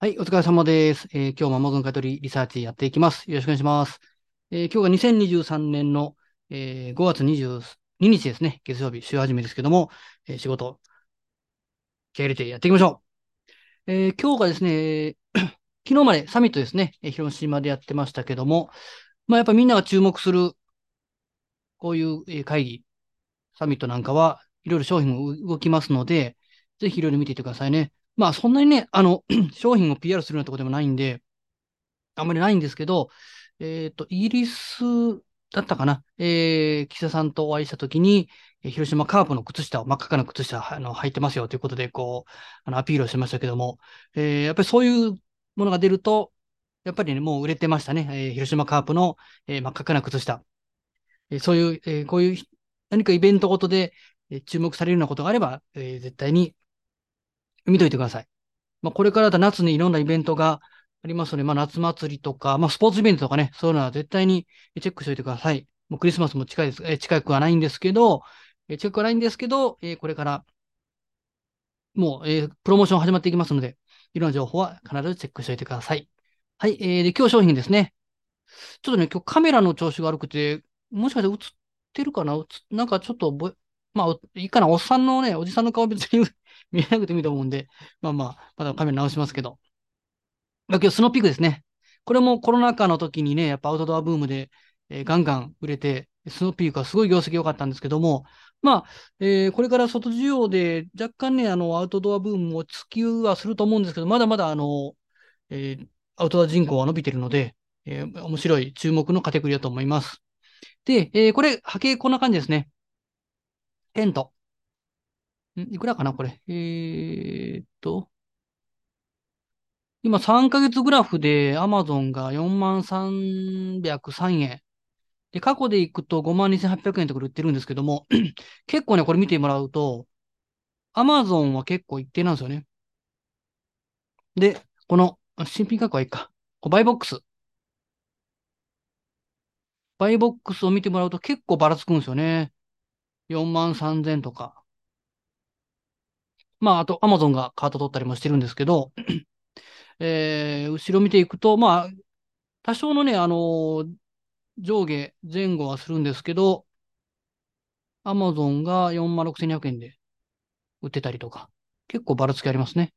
はい、お疲れ様です。えー今日も Amazon 買取リサーチやっていきます。よろしくお願いします。えー今日が2023年の、えー5月22日ですね。月曜日、週始めですけども、えー仕事、気合い入れてやっていきましょう。えー今日がですね、昨日までサミットですね、え広島でやってましたけども、まあ、やっぱみんなが注目する、こういう会議、サミットなんかは、いろいろ商品も動きますので、ぜひいろいろ見ていってくださいね。まあ、そんなにね、あの、商品を PR するようなところでもないんで、あんまりないんですけど、えっと、イギリスだったかな、えー、岸田さんとお会いしたときに、広島カープの靴下を、真っ赤な靴下あの履いてますよということで、こう、あのアピールをしましたけども、えーやっぱりそういうものが出ると、やっぱりね、もう売れてましたね。えー広島カープの、えー真っ赤な靴下。えーそういう、えーこういう何かイベントごとで、えー注目されるようなことがあれば、えー絶対に見といてください。まあ、これからだ夏にいろんなイベントがありますので、まあ、夏祭りとか、まあ、スポーツイベントとかね、そういうのは絶対にチェックしておいてください。もうクリスマスも近いです、え近くはないんですけど、えー近くはないんですけど、えこれから、もう、えプロモーション始まっていきますので、いろんな情報は必ずチェックしておいてください。はい、えーで、今日商品ですね。ちょっとね、今日カメラの調子が悪くて、もしかして映ってるかな？なんかちょっとぼ、まあ、いいかな、おっさんのね、おじさんの顔別に見えなくてもいいと思うんで、まあまあ、まだカメラ直しますけど。まあ、今日スノーピークですね。これもコロナ禍の時にね、やっぱアウトドアブームで、えーガンガン売れて、スノーピークはすごい業績良かったんですけども、まあ、えーこれから外需要で若干ね、あの、アウトドアブームも突きはすると思うんですけど、まだまだあの、えーアウトドア人口は伸びてるので、えー面白い注目のカテゴリーだと思います。で、えーこれ、波形こんな感じですね。テント。んいくらかなこれ。えーっと、今3ヶ月グラフで Amazon が4303円。で、過去で行くと52,800円とか売ってるんですけども、結構ね、これ見てもらうと、Amazon は結構一定なんですよね。で、この新品価格はいいか。こバイボックス。バイボックスを見てもらうと結構ばらつくんですよね。4万3000とか。まあ、あと Amazon がカート取ったりもしてるんですけど、えー後ろ見ていくと、まあ、多少のね、あのー上下、前後はするんですけど、Amazon が46,200円で売ってたりとか、結構ばらつきありますね。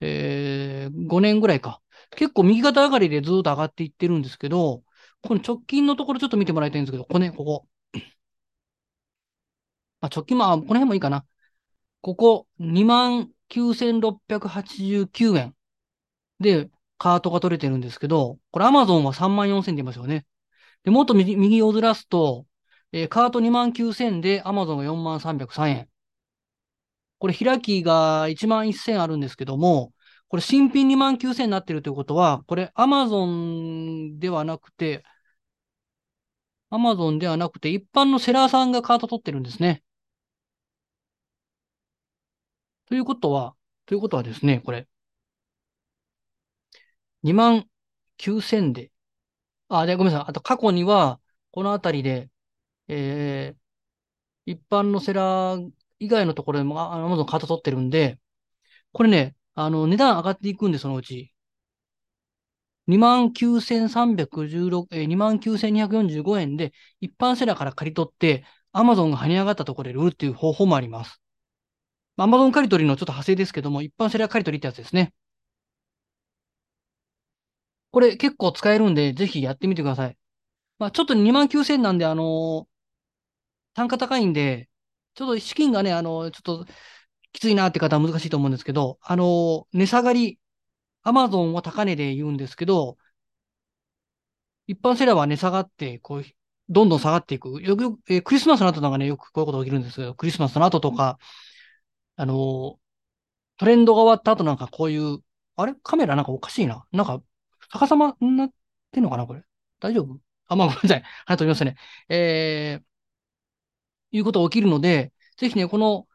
えー、5年ぐらいか。結構右肩上がりでずっと上がっていってるんですけど、この直近のところちょっと見てもらいたいんですけど、ここね、ここ。まあ、直近、まあ、この辺もいいかな。ここ、29,689円でカートが取れてるんですけど、これ Amazon は34,000出ますよね。で、もっと右右をずらすと、えーカート29,000で Amazon が4303円。これ開きが11,000あるんですけども、これ新品29,000になってるということは、これ Amazon ではなくて、Amazon ではなくて一般のセラーさんがカート取ってるんですね。ということは、ということはですね、これ、2万9000で、あ、で、ごめんなさい。あと過去には、このあたりで、えー一般のセラー以外のところでも、あ Amazon カート取ってるんで、これね、あの、値段上がっていくんで、そのうち。29,316、えー、29,245円で、一般セラーから借り取って、Amazon が跳ね上がったところで売るっていう方法もあります。まあ Amazon 借り取りのちょっと派生ですけども、一般セラー借り取りってやつですね。これ結構使えるんで、ぜひやってみてください。まあ、ちょっと2万9000なんで、あのー単価高いんで、ちょっと資金がね、あの、ちょっときついなって方は難しいと思うんですけど、あの、値下がり、アマゾンは高値で言うんですけど、一般セラーは値下がって、こう、どんどん下がっていく。よくよく、えークリスマスの後なんかね、よくこういうことが起きるんですけど、クリスマスの後とか、あの、トレンドが終わった後なんかこういう、あれ？カメラなんかおかしいな。なんか、逆さまになってんのかなこれ？大丈夫？あ、まあ、ごめんなさい。はい、飛びましたね。えー、いうことが起きるので、ぜひね、この、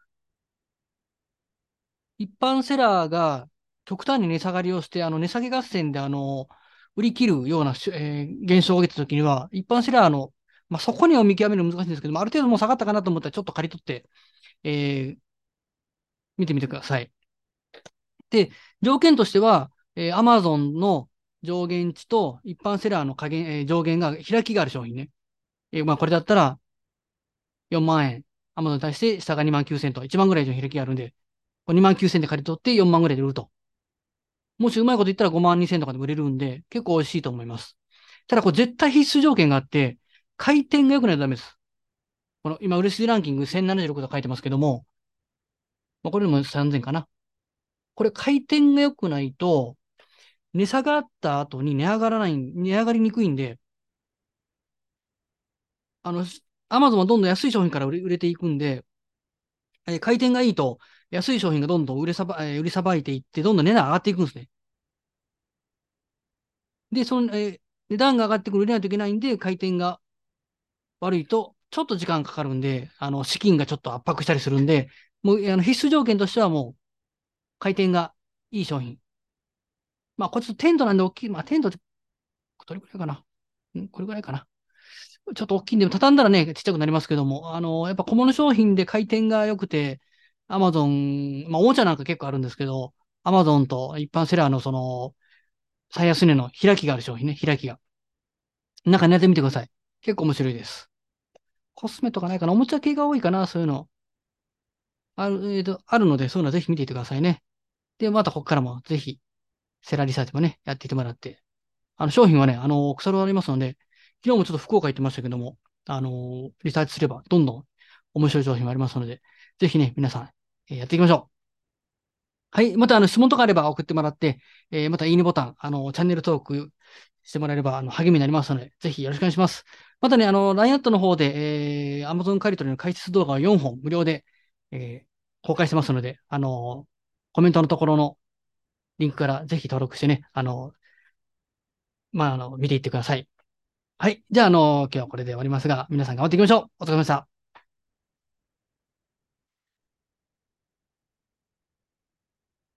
一般セラーが極端に値下がりをして、あの、値下げ合戦で、あの、売り切るような、えー現象が起きたときには、一般セラーの、まあ、そこには見極めるの難しいんですけども、ある程度もう下がったかなと思ったら、ちょっと借り取って、えー見てみてください。で、条件としては、えー、Amazon の上限値と一般セラーの下限、えー、上限が開きがある商品ね。えー、まあこれだったら4万円。Amazon に対して下が2万9000と1万ぐらい以上開きがあるんで、2万9000で借り取って4万ぐらいで売ると。もしうまいこと言ったら5万2000とかで売れるんで、結構美味しいと思います。ただこれ絶対必須条件があって、回転が良くないとダメです。この今、売れ筋ランキング1076と書いてますけども、まあ、これも3000かな。これ回転が良くないと、値下がった後に値上がらない、値上がりにくいんで、あの、アマゾンはどんどん安い商品から売れ売れていくんで、え回転がいいと、安い商品がどんどん売れさば、え売りさばいていって、どんどん値段上がっていくんですね。で、その、え値段が上がってくる売れないといけないんで、回転が悪いと、ちょっと時間かかるんで、あの、資金がちょっと圧迫したりするんで、もう、あの必須条件としてはもう、回転がいい商品。まあ、これちょっとテントなんで大きい。まあ、テントって、どれくらいかな？ん？これぐらいかな？ちょっと大きいんで、畳んだらね、ちっちゃくなりますけども、あの、やっぱ小物商品で回転が良くて、アマゾン、まあ、おもちゃなんか結構あるんですけど、アマゾンと一般セラーのその、最安値の開きがある商品ね、開きが。中にやってみてください。結構面白いです。コスメとかないかな？おもちゃ系が多いかなそういうの。ある、えーと、あるので、そういうのはぜひ見ていてくださいね。で、またここからもぜひ、セラリサーチもね、やっていってもらって。あの、商品はね、あの、腐るありますので、昨日もちょっと福岡行ってましたけども、あの、リサーチすれば、どんどん面白い商品もありますので、ぜひね、皆さん、えー、やっていきましょう。はい。また、あの、質問とかあれば送ってもらって、えー、また、いいねボタン、あの、チャンネル登録してもらえれば、あの、励みになりますので、ぜひよろしくお願いします。またね、あの、LINE アットの方で、えー、Amazon 借り取りの解説動画を4本無料で、えー、公開してますので、あの、コメントのところのリンクからぜひ登録してね、あの、まあ、あの、見ていってください。はい。じゃあ、あの、今日はこれで終わりますが、皆さん頑張っていきましょう。お疲れ様でした。